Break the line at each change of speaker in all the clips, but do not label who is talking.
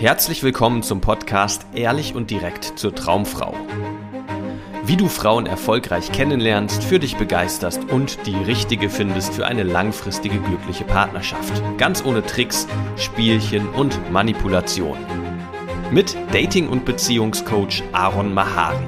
Herzlich willkommen zum Podcast Ehrlich und direkt zur Traumfrau. Wie du Frauen erfolgreich kennenlernst, für dich begeisterst und die richtige findest für eine langfristige glückliche Partnerschaft. Ganz ohne Tricks, Spielchen und Manipulation. Mit Dating- und Beziehungscoach Aaron Mahari.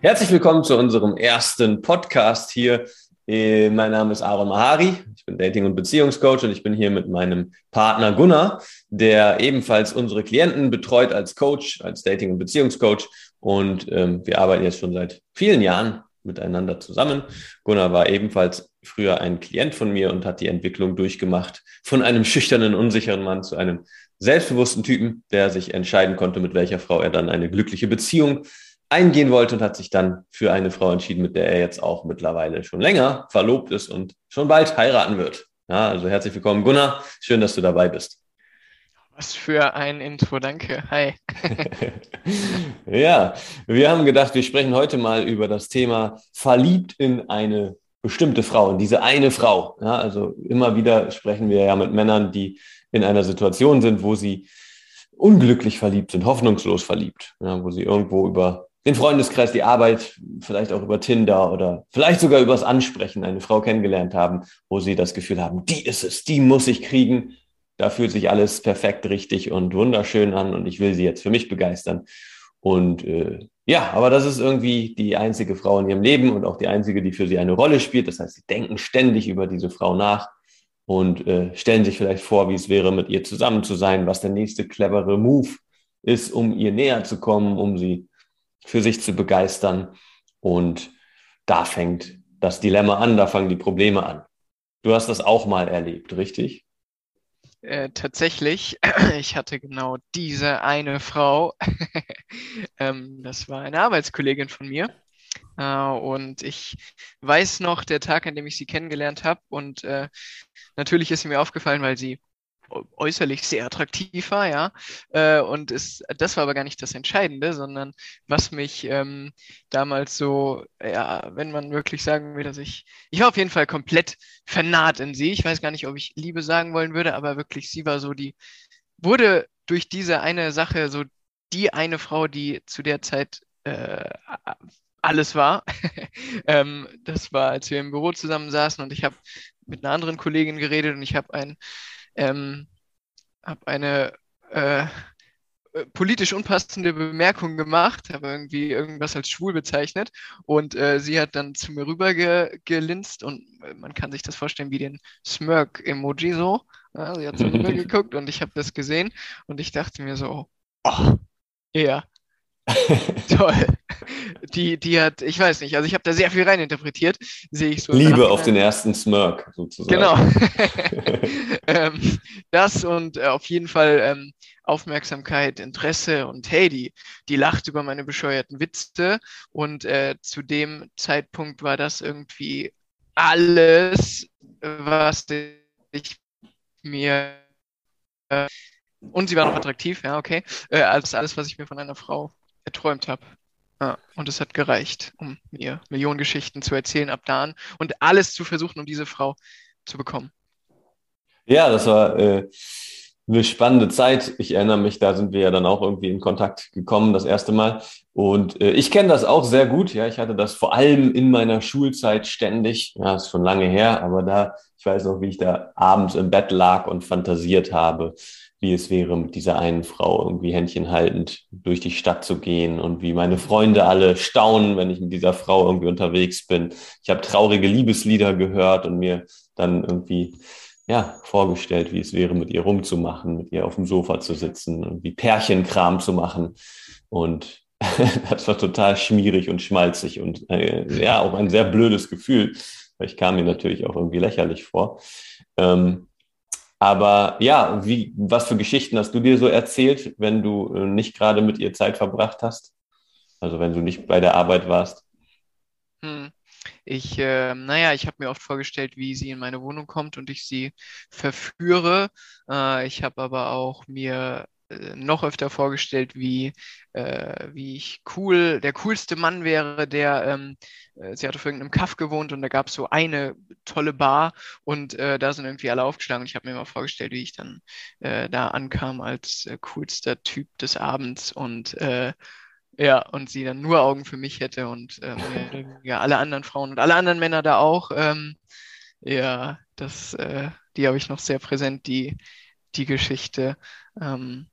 Herzlich willkommen zu unserem ersten Podcast hier. Äh, mein Name ist Aaron Mahari. Bin Dating- und Beziehungscoach und ich bin hier mit meinem Partner Gunnar, der ebenfalls unsere Klienten betreut als Coach, als Dating- und Beziehungscoach. Und ähm, wir arbeiten jetzt schon seit vielen Jahren miteinander zusammen. Gunnar war ebenfalls früher ein Klient von mir und hat die Entwicklung durchgemacht von einem schüchternen, unsicheren Mann zu einem selbstbewussten Typen, der sich entscheiden konnte, mit welcher Frau er dann eine glückliche Beziehung eingehen wollte und hat sich dann für eine Frau entschieden, mit der er jetzt auch mittlerweile schon länger verlobt ist und schon bald heiraten wird. Ja, also herzlich willkommen, Gunnar. Schön, dass du dabei bist.
Was für ein Intro, danke. Hi.
ja, wir haben gedacht, wir sprechen heute mal über das Thema verliebt in eine bestimmte Frau, in diese eine Frau. Ja, also immer wieder sprechen wir ja mit Männern, die in einer Situation sind, wo sie unglücklich verliebt sind, hoffnungslos verliebt, ja, wo sie irgendwo über den Freundeskreis, die Arbeit, vielleicht auch über Tinder oder vielleicht sogar übers Ansprechen eine Frau kennengelernt haben, wo sie das Gefühl haben, die ist es, die muss ich kriegen. Da fühlt sich alles perfekt, richtig und wunderschön an und ich will sie jetzt für mich begeistern. Und äh, ja, aber das ist irgendwie die einzige Frau in ihrem Leben und auch die einzige, die für sie eine Rolle spielt. Das heißt, sie denken ständig über diese Frau nach und äh, stellen sich vielleicht vor, wie es wäre, mit ihr zusammen zu sein, was der nächste clevere Move ist, um ihr näher zu kommen, um sie für sich zu begeistern. Und da fängt das Dilemma an, da fangen die Probleme an. Du hast das auch mal erlebt, richtig?
Äh, tatsächlich, ich hatte genau diese eine Frau. ähm, das war eine Arbeitskollegin von mir. Äh, und ich weiß noch, der Tag, an dem ich sie kennengelernt habe. Und äh, natürlich ist sie mir aufgefallen, weil sie äußerlich sehr attraktiv war, ja. Äh, und es, das war aber gar nicht das Entscheidende, sondern was mich ähm, damals so, ja, wenn man wirklich sagen will, dass ich, ich war auf jeden Fall komplett vernarrt in sie. Ich weiß gar nicht, ob ich Liebe sagen wollen würde, aber wirklich, sie war so die, wurde durch diese eine Sache so die eine Frau, die zu der Zeit äh, alles war. ähm, das war, als wir im Büro zusammen saßen und ich habe mit einer anderen Kollegin geredet und ich habe ein ähm, habe eine äh, politisch unpassende Bemerkung gemacht, habe irgendwie irgendwas als schwul bezeichnet und äh, sie hat dann zu mir rüber ge gelinst und man kann sich das vorstellen wie den Smirk-Emoji so. Ja, sie hat so rüber geguckt und ich habe das gesehen und ich dachte mir so, oh, ja, Toll. Die, die hat, ich weiß nicht, also ich habe da sehr viel reininterpretiert, sehe ich so.
Liebe auf den ersten Smirk, sozusagen.
Genau. ähm, das und äh, auf jeden Fall ähm, Aufmerksamkeit, Interesse und hey, die, die lacht über meine bescheuerten Witze. Und äh, zu dem Zeitpunkt war das irgendwie alles, was ich mir äh, und sie war noch attraktiv, ja, okay, äh, als alles, was ich mir von einer Frau erträumt habe. Ja, und es hat gereicht, um mir Millionen Geschichten zu erzählen ab da an und alles zu versuchen, um diese Frau zu bekommen.
Ja, das war äh, eine spannende Zeit. Ich erinnere mich, da sind wir ja dann auch irgendwie in Kontakt gekommen, das erste Mal. Und äh, ich kenne das auch sehr gut. Ja, ich hatte das vor allem in meiner Schulzeit ständig. Ja, ist schon lange her, aber da, ich weiß noch, wie ich da abends im Bett lag und fantasiert habe, wie es wäre, mit dieser einen Frau irgendwie Händchen haltend durch die Stadt zu gehen und wie meine Freunde alle staunen, wenn ich mit dieser Frau irgendwie unterwegs bin. Ich habe traurige Liebeslieder gehört und mir dann irgendwie ja, vorgestellt, wie es wäre, mit ihr rumzumachen, mit ihr auf dem Sofa zu sitzen und wie Pärchenkram zu machen. Und das war total schmierig und schmalzig und äh, ja, auch ein sehr blödes Gefühl. Ich kam mir natürlich auch irgendwie lächerlich vor. Ähm, aber ja, wie, was für Geschichten hast du dir so erzählt, wenn du äh, nicht gerade mit ihr Zeit verbracht hast? Also wenn du nicht bei der Arbeit warst?
Hm. Ich, äh, naja, ich habe mir oft vorgestellt, wie sie in meine Wohnung kommt und ich sie verführe. Äh, ich habe aber auch mir noch öfter vorgestellt, wie, äh, wie ich cool, der coolste Mann wäre, der, ähm, äh, sie hat auf irgendeinem Kaff gewohnt und da gab es so eine tolle Bar und äh, da sind irgendwie alle aufgeschlagen und ich habe mir mal vorgestellt, wie ich dann äh, da ankam als äh, coolster Typ des Abends und ja, und sie dann nur Augen für mich hätte und ähm, ja, alle anderen Frauen und alle anderen Männer da auch. Ähm, ja, das, die habe ich noch sehr präsent, die, die Geschichte. Ähm,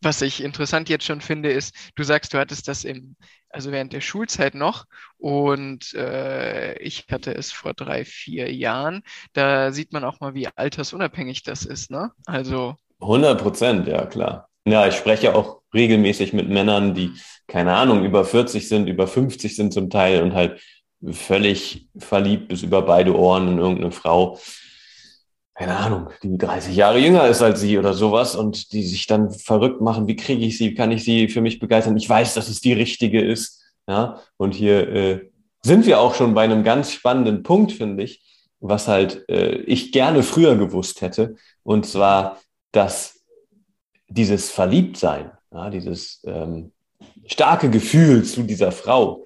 was ich interessant jetzt schon finde, ist, du sagst, du hattest das im, also während der Schulzeit noch und äh, ich hatte es vor drei, vier Jahren. Da sieht man auch mal, wie altersunabhängig das ist, ne? Also.
100 Prozent, ja, klar. Ja, ich spreche auch regelmäßig mit Männern, die, keine Ahnung, über 40 sind, über 50 sind zum Teil und halt völlig verliebt bis über beide Ohren in irgendeine Frau keine Ahnung, die 30 Jahre jünger ist als sie oder sowas und die sich dann verrückt machen, wie kriege ich sie, kann ich sie für mich begeistern? Ich weiß, dass es die richtige ist. Ja, und hier äh, sind wir auch schon bei einem ganz spannenden Punkt, finde ich, was halt äh, ich gerne früher gewusst hätte. Und zwar, dass dieses Verliebtsein, ja, dieses ähm, starke Gefühl zu dieser Frau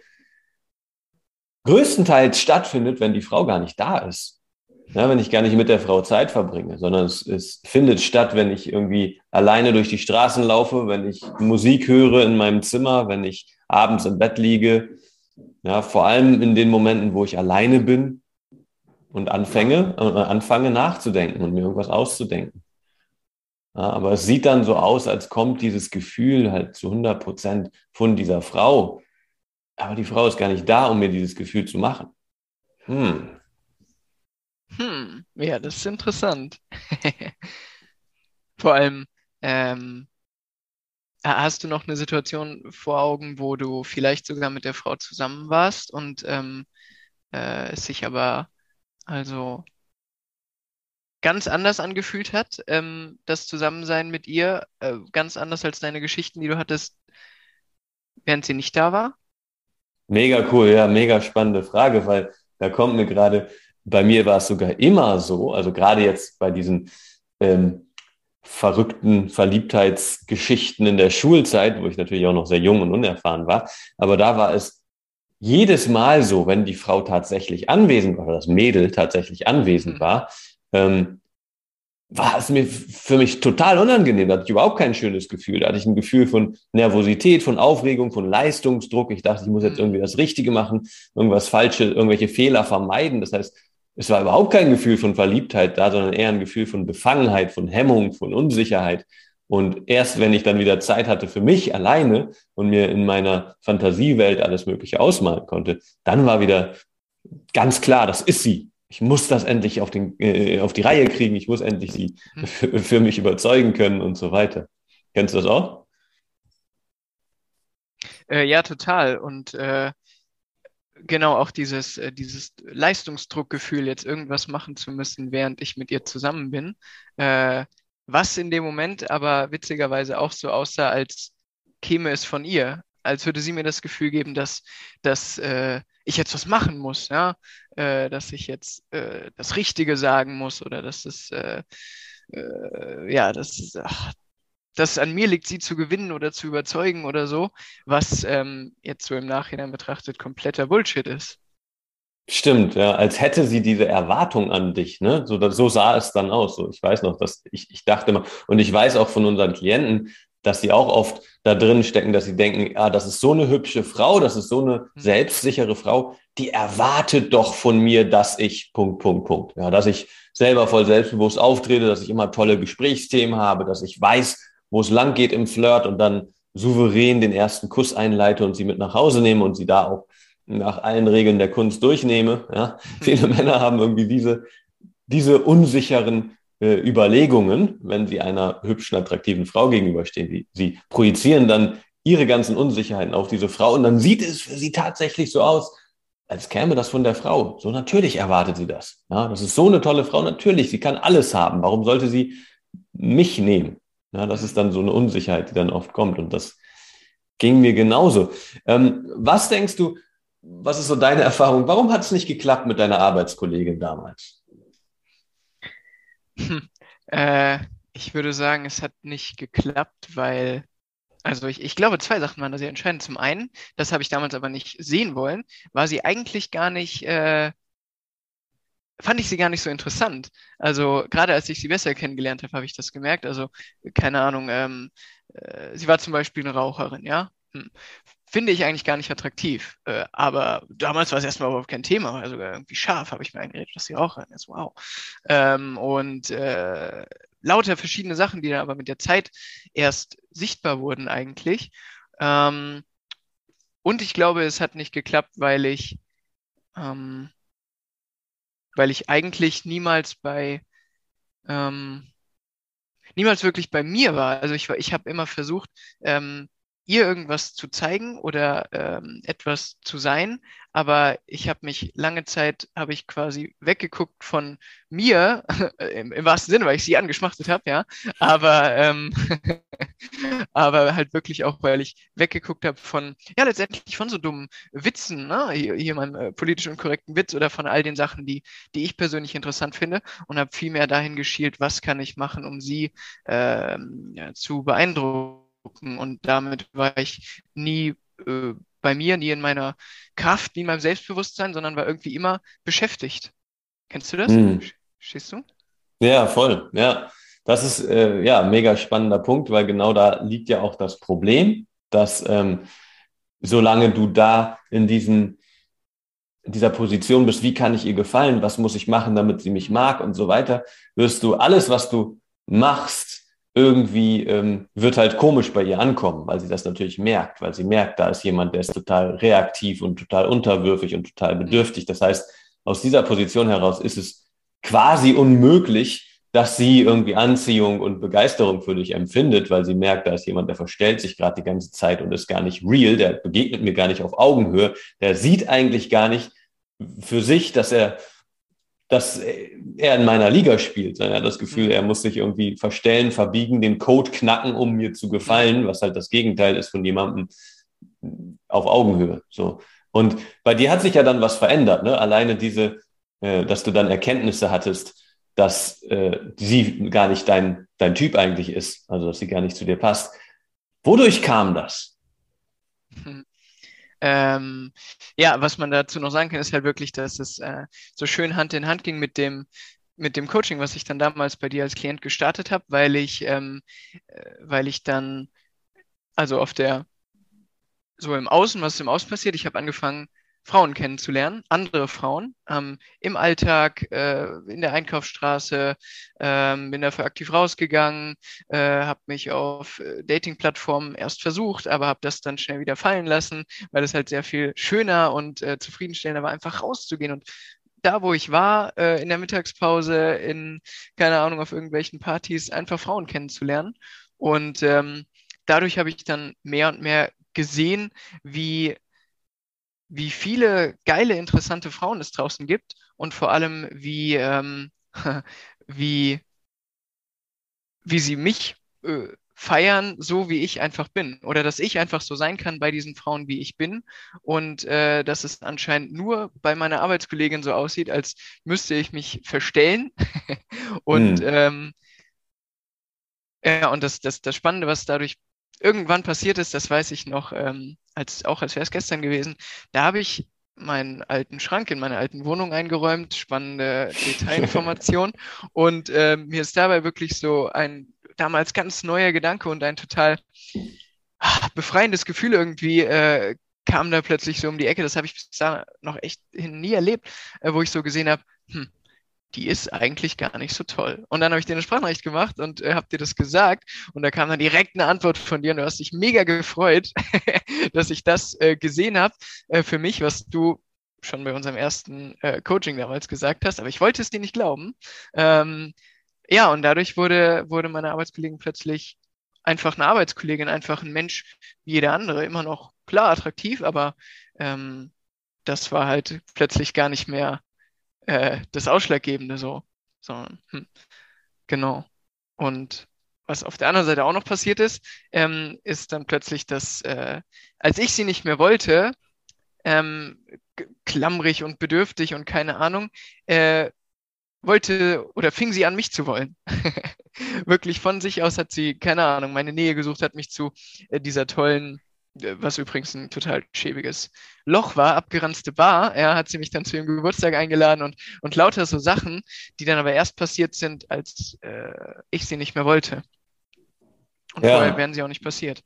größtenteils stattfindet, wenn die Frau gar nicht da ist. Ja, wenn ich gar nicht mit der Frau Zeit verbringe, sondern es, es findet statt, wenn ich irgendwie alleine durch die Straßen laufe, wenn ich Musik höre in meinem Zimmer, wenn ich abends im Bett liege. Ja, vor allem in den Momenten, wo ich alleine bin und anfange, äh, anfange nachzudenken und mir irgendwas auszudenken. Ja, aber es sieht dann so aus, als kommt dieses Gefühl halt zu 100 Prozent von dieser Frau. Aber die Frau ist gar nicht da, um mir dieses Gefühl zu machen. Hm,
hm, ja, das ist interessant. Vor allem, ähm, hast du noch eine Situation vor Augen, wo du vielleicht sogar mit der Frau zusammen warst und ähm, äh, es sich aber also ganz anders angefühlt hat, ähm, das Zusammensein mit ihr, äh, ganz anders als deine Geschichten, die du hattest, während sie nicht da war?
Mega cool, ja, mega spannende Frage, weil da kommt mir gerade bei mir war es sogar immer so, also gerade jetzt bei diesen ähm, verrückten Verliebtheitsgeschichten in der Schulzeit, wo ich natürlich auch noch sehr jung und unerfahren war, aber da war es jedes Mal so, wenn die Frau tatsächlich anwesend war, oder das Mädel tatsächlich anwesend mhm. war, ähm, war es mir für mich total unangenehm. Da hatte ich überhaupt kein schönes Gefühl. Da hatte ich ein Gefühl von Nervosität, von Aufregung, von Leistungsdruck. Ich dachte, ich muss jetzt mhm. irgendwie das Richtige machen, irgendwas Falsche, irgendwelche Fehler vermeiden. Das heißt, es war überhaupt kein Gefühl von Verliebtheit da, sondern eher ein Gefühl von Befangenheit, von Hemmung, von Unsicherheit. Und erst wenn ich dann wieder Zeit hatte für mich alleine und mir in meiner Fantasiewelt alles Mögliche ausmalen konnte, dann war wieder ganz klar, das ist sie. Ich muss das endlich auf, den, äh, auf die Reihe kriegen. Ich muss endlich sie hm. für, für mich überzeugen können und so weiter. Kennst du das auch?
Äh, ja, total. Und äh, genau auch dieses, äh, dieses Leistungsdruckgefühl, jetzt irgendwas machen zu müssen, während ich mit ihr zusammen bin. Äh, was in dem Moment aber witzigerweise auch so aussah, als käme es von ihr, als würde sie mir das Gefühl geben, dass, dass äh, ich jetzt was machen muss, ja, äh, dass ich jetzt äh, das Richtige sagen muss oder dass es äh, äh, ja, das, ach, dass es an mir liegt, sie zu gewinnen oder zu überzeugen oder so, was ähm, jetzt so im Nachhinein betrachtet kompletter Bullshit ist.
Stimmt, ja, als hätte sie diese Erwartung an dich, ne? So, so sah es dann aus. So, ich weiß noch, dass ich, ich dachte immer, und ich weiß auch von unseren Klienten, dass sie auch oft da drin stecken, dass sie denken, ah, das ist so eine hübsche Frau, das ist so eine mhm. selbstsichere Frau, die erwartet doch von mir, dass ich Punkt, Punkt, Punkt. Ja, dass ich selber voll selbstbewusst auftrete, dass ich immer tolle Gesprächsthemen habe, dass ich weiß, wo es lang geht im Flirt und dann souverän den ersten Kuss einleite und sie mit nach Hause nehme und sie da auch nach allen Regeln der Kunst durchnehme. Ja? Mhm. Viele Männer haben irgendwie diese, diese unsicheren äh, Überlegungen, wenn sie einer hübschen, attraktiven Frau gegenüberstehen. Die, sie projizieren dann ihre ganzen Unsicherheiten auf diese Frau und dann sieht es für sie tatsächlich so aus, als käme das von der Frau. So natürlich erwartet sie das. Ja, das ist so eine tolle Frau. Natürlich, sie kann alles haben. Warum sollte sie mich nehmen? Ja, das ist dann so eine Unsicherheit, die dann oft kommt. Und das ging mir genauso. Ähm, was denkst du, was ist so deine Erfahrung? Warum hat es nicht geklappt mit deiner Arbeitskollegin damals?
Hm, äh, Ich würde sagen, es hat nicht geklappt, weil, also ich, ich glaube, zwei Sachen waren da sehr entscheidend. Zum einen, das habe ich damals aber nicht sehen wollen, war sie eigentlich gar nicht, äh, fand ich sie gar nicht so interessant. Also gerade als ich sie besser kennengelernt habe, habe ich das gemerkt. Also keine Ahnung, ähm, äh, sie war zum Beispiel eine Raucherin, ja. Hm. Finde ich eigentlich gar nicht attraktiv. Äh, aber damals war es erstmal überhaupt kein Thema. Also irgendwie scharf habe ich mir eingeredet, dass sie Raucherin ist. Wow. Ähm, und äh, lauter verschiedene Sachen, die dann aber mit der Zeit erst sichtbar wurden eigentlich. Ähm, und ich glaube, es hat nicht geklappt, weil ich ähm, weil ich eigentlich niemals bei ähm, niemals wirklich bei mir war. Also ich, ich habe immer versucht, ähm, ihr irgendwas zu zeigen oder ähm, etwas zu sein, aber ich habe mich lange Zeit, habe ich quasi weggeguckt von mir, im, im, wahrsten Sinne, weil ich sie angeschmachtet habe, ja, aber, ähm, aber halt wirklich auch, weil ich weggeguckt habe von, ja, letztendlich von so dummen Witzen, ne? hier, hier meinem äh, politisch unkorrekten Witz oder von all den Sachen, die, die ich persönlich interessant finde und habe viel mehr dahin geschielt, was kann ich machen, um sie äh, ja, zu beeindrucken und damit war ich nie äh, bei mir, nie in meiner Kraft, nie in meinem Selbstbewusstsein, sondern war irgendwie immer beschäftigt. Kennst du das? Mhm. Stehst du?
Ja, voll. Ja, das ist äh, ja ein mega spannender Punkt, weil genau da liegt ja auch das Problem, dass ähm, solange du da in diesen in dieser Position bist, wie kann ich ihr gefallen, was muss ich machen, damit sie mich mag und so weiter, wirst du alles, was du machst, irgendwie ähm, wird halt komisch bei ihr ankommen, weil sie das natürlich merkt, weil sie merkt, da ist jemand, der ist total reaktiv und total unterwürfig und total mhm. bedürftig. Das heißt, aus dieser Position heraus ist es quasi unmöglich, dass sie irgendwie Anziehung und Begeisterung für dich empfindet, weil sie merkt, da ist jemand, der verstellt sich gerade die ganze Zeit und ist gar nicht real, der begegnet mir gar nicht auf Augenhöhe, der sieht eigentlich gar nicht für sich, dass er dass er in meiner Liga spielt. Er hat das Gefühl, mhm. er muss sich irgendwie verstellen, verbiegen, den Code knacken, um mir zu gefallen, was halt das Gegenteil ist von jemandem auf Augenhöhe. So. Und bei dir hat sich ja dann was verändert, ne? Alleine diese, äh, dass du dann Erkenntnisse hattest, dass äh, sie gar nicht dein, dein Typ eigentlich ist, also dass sie gar nicht zu dir passt. Wodurch kam das?
Hm. Ähm, ja, was man dazu noch sagen kann, ist halt wirklich, dass es äh, so schön Hand in Hand ging mit dem, mit dem Coaching, was ich dann damals bei dir als Klient gestartet habe, weil ich, ähm, äh, weil ich dann, also auf der, so im Außen, was im Außen passiert, ich habe angefangen, Frauen kennenzulernen, andere Frauen ähm, im Alltag, äh, in der Einkaufsstraße, ähm, bin dafür aktiv rausgegangen, äh, habe mich auf äh, Dating-Plattformen erst versucht, aber habe das dann schnell wieder fallen lassen, weil es halt sehr viel schöner und äh, zufriedenstellender war, einfach rauszugehen und da, wo ich war, äh, in der Mittagspause, in, keine Ahnung, auf irgendwelchen Partys, einfach Frauen kennenzulernen. Und ähm, dadurch habe ich dann mehr und mehr gesehen, wie wie viele geile, interessante Frauen es draußen gibt und vor allem, wie, ähm, wie, wie sie mich äh, feiern, so wie ich einfach bin. Oder dass ich einfach so sein kann bei diesen Frauen, wie ich bin. Und äh, dass es anscheinend nur bei meiner Arbeitskollegin so aussieht, als müsste ich mich verstellen. und mhm. ähm, ja, und das, das, das Spannende, was dadurch irgendwann passiert ist, das weiß ich noch, ähm, als, auch als wäre es gestern gewesen, da habe ich meinen alten Schrank in meiner alten Wohnung eingeräumt, spannende Detailinformation und äh, mir ist dabei wirklich so ein damals ganz neuer Gedanke und ein total ach, befreiendes Gefühl irgendwie äh, kam da plötzlich so um die Ecke. Das habe ich bis da noch echt nie erlebt, äh, wo ich so gesehen habe, hm, die ist eigentlich gar nicht so toll. Und dann habe ich dir eine Sprachnachricht gemacht und äh, habe dir das gesagt und da kam dann direkt eine Antwort von dir und du hast dich mega gefreut, dass ich das äh, gesehen habe äh, für mich, was du schon bei unserem ersten äh, Coaching damals gesagt hast, aber ich wollte es dir nicht glauben. Ähm, ja, und dadurch wurde, wurde meine Arbeitskollegin plötzlich einfach eine Arbeitskollegin, einfach ein Mensch wie jeder andere, immer noch klar attraktiv, aber ähm, das war halt plötzlich gar nicht mehr äh, das Ausschlaggebende so, sondern hm, genau. Und was auf der anderen Seite auch noch passiert ist, ähm, ist dann plötzlich, dass äh, als ich sie nicht mehr wollte, ähm, klammrig und bedürftig und keine Ahnung, äh, wollte oder fing sie an, mich zu wollen. Wirklich von sich aus hat sie, keine Ahnung, meine Nähe gesucht, hat mich zu äh, dieser tollen, was übrigens ein total schäbiges Loch war, abgeranzte Bar. Er hat sie mich dann zu ihrem Geburtstag eingeladen und, und lauter so Sachen, die dann aber erst passiert sind, als äh, ich sie nicht mehr wollte. Und ja. vorher wären sie auch nicht passiert.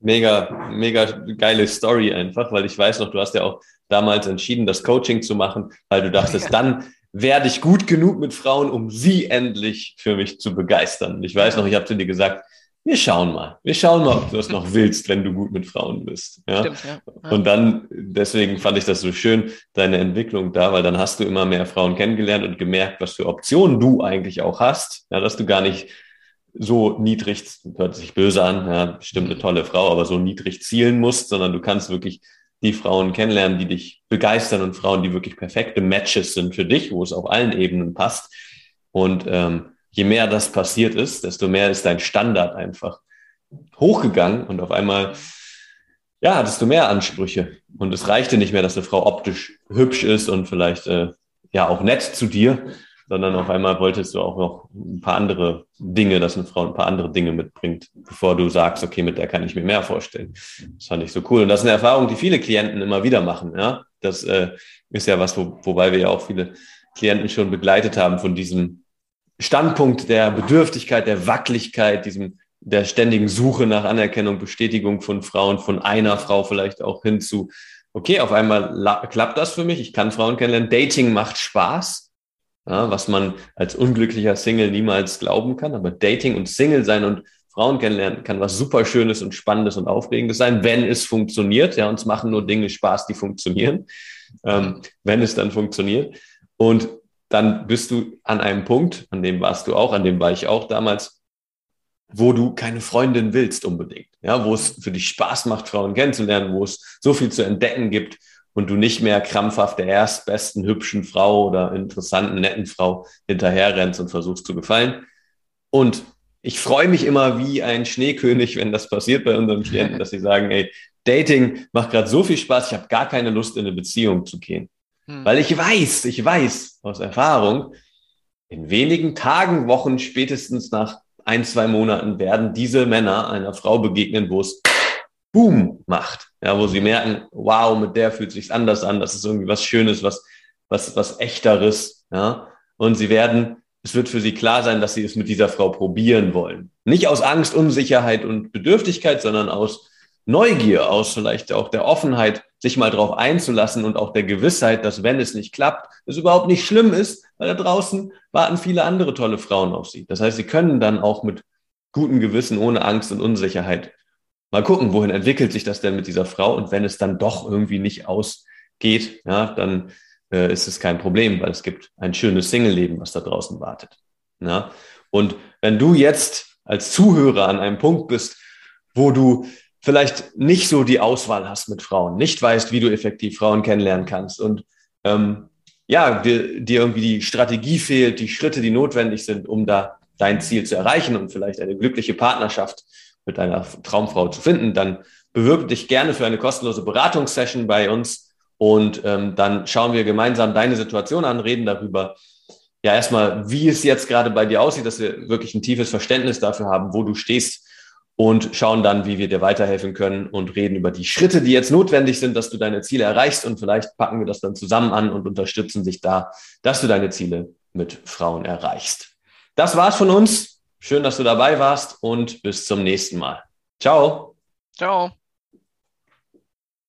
Mega, mega geile Story einfach, weil ich weiß noch, du hast ja auch damals entschieden, das Coaching zu machen, weil du dachtest, ja. dann werde ich gut genug mit Frauen, um sie endlich für mich zu begeistern. Ich weiß noch, ich habe zu dir gesagt, wir schauen mal. Wir schauen mal, ob du das noch willst, wenn du gut mit Frauen bist. Ja? Stimmt, ja. ja. Und dann, deswegen fand ich das so schön, deine Entwicklung da, weil dann hast du immer mehr Frauen kennengelernt und gemerkt, was für Optionen du eigentlich auch hast. Ja, dass du gar nicht so niedrig, hört sich böse an, ja, bestimmt eine tolle Frau, aber so niedrig zielen musst, sondern du kannst wirklich die Frauen kennenlernen, die dich begeistern und Frauen, die wirklich perfekte Matches sind für dich, wo es auf allen Ebenen passt. Und ähm, je mehr das passiert ist, desto mehr ist dein Standard einfach hochgegangen und auf einmal, ja, hattest du mehr Ansprüche. Und es reichte nicht mehr, dass eine Frau optisch hübsch ist und vielleicht äh, ja auch nett zu dir, sondern auf einmal wolltest du auch noch ein paar andere Dinge, dass eine Frau ein paar andere Dinge mitbringt, bevor du sagst, okay, mit der kann ich mir mehr vorstellen. Das fand ich so cool. Und das ist eine Erfahrung, die viele Klienten immer wieder machen. Ja, das äh, ist ja was, wo, wobei wir ja auch viele Klienten schon begleitet haben von diesem Standpunkt der Bedürftigkeit, der Wackeligkeit, diesem der ständigen Suche nach Anerkennung, Bestätigung von Frauen, von einer Frau vielleicht auch hin zu, okay, auf einmal klappt das für mich, ich kann Frauen kennenlernen, Dating macht Spaß ja, was man als unglücklicher Single niemals glauben kann. Aber Dating und Single sein und Frauen kennenlernen kann was super Schönes und Spannendes und Aufregendes sein, wenn es funktioniert. Ja, uns machen nur Dinge Spaß, die funktionieren, ähm, wenn es dann funktioniert. Und dann bist du an einem Punkt, an dem warst du auch, an dem war ich auch damals, wo du keine Freundin willst unbedingt. Ja, wo es für dich Spaß macht, Frauen kennenzulernen, wo es so viel zu entdecken gibt, und du nicht mehr krampfhaft der erstbesten hübschen Frau oder interessanten, netten Frau hinterherrennst und versuchst zu gefallen. Und ich freue mich immer wie ein Schneekönig, wenn das passiert bei unseren Klienten, dass sie sagen, ey, Dating macht gerade so viel Spaß, ich habe gar keine Lust, in eine Beziehung zu gehen. Hm. Weil ich weiß, ich weiß aus Erfahrung, in wenigen Tagen, Wochen, spätestens nach ein, zwei Monaten werden diese Männer einer Frau begegnen, wo es Boom macht. Ja, wo sie merken, wow, mit der fühlt sich anders an, das ist irgendwie was Schönes, was, was, was Echteres. Ja, und sie werden, es wird für sie klar sein, dass sie es mit dieser Frau probieren wollen. Nicht aus Angst, Unsicherheit und Bedürftigkeit, sondern aus Neugier, aus vielleicht auch der Offenheit, sich mal drauf einzulassen und auch der Gewissheit, dass wenn es nicht klappt, es überhaupt nicht schlimm ist, weil da draußen warten viele andere tolle Frauen auf sie. Das heißt, sie können dann auch mit gutem Gewissen, ohne Angst und Unsicherheit mal gucken, wohin entwickelt sich das denn mit dieser Frau und wenn es dann doch irgendwie nicht ausgeht, ja, dann äh, ist es kein Problem, weil es gibt ein schönes Single-Leben, was da draußen wartet. Ja? Und wenn du jetzt als Zuhörer an einem Punkt bist, wo du vielleicht nicht so die Auswahl hast mit Frauen, nicht weißt, wie du effektiv Frauen kennenlernen kannst. Und ähm, ja, dir, dir irgendwie die Strategie fehlt, die Schritte, die notwendig sind, um da dein Ziel zu erreichen und vielleicht eine glückliche Partnerschaft mit deiner Traumfrau zu finden, dann bewirb dich gerne für eine kostenlose Beratungssession bei uns. Und ähm, dann schauen wir gemeinsam deine Situation an, reden darüber, ja, erstmal, wie es jetzt gerade bei dir aussieht, dass wir wirklich ein tiefes Verständnis dafür haben, wo du stehst und schauen dann, wie wir dir weiterhelfen können und reden über die Schritte, die jetzt notwendig sind, dass du deine Ziele erreichst und vielleicht packen wir das dann zusammen an und unterstützen sich da, dass du deine Ziele mit Frauen erreichst. Das war's von uns. Schön, dass du dabei warst und bis zum nächsten Mal. Ciao.
Ciao.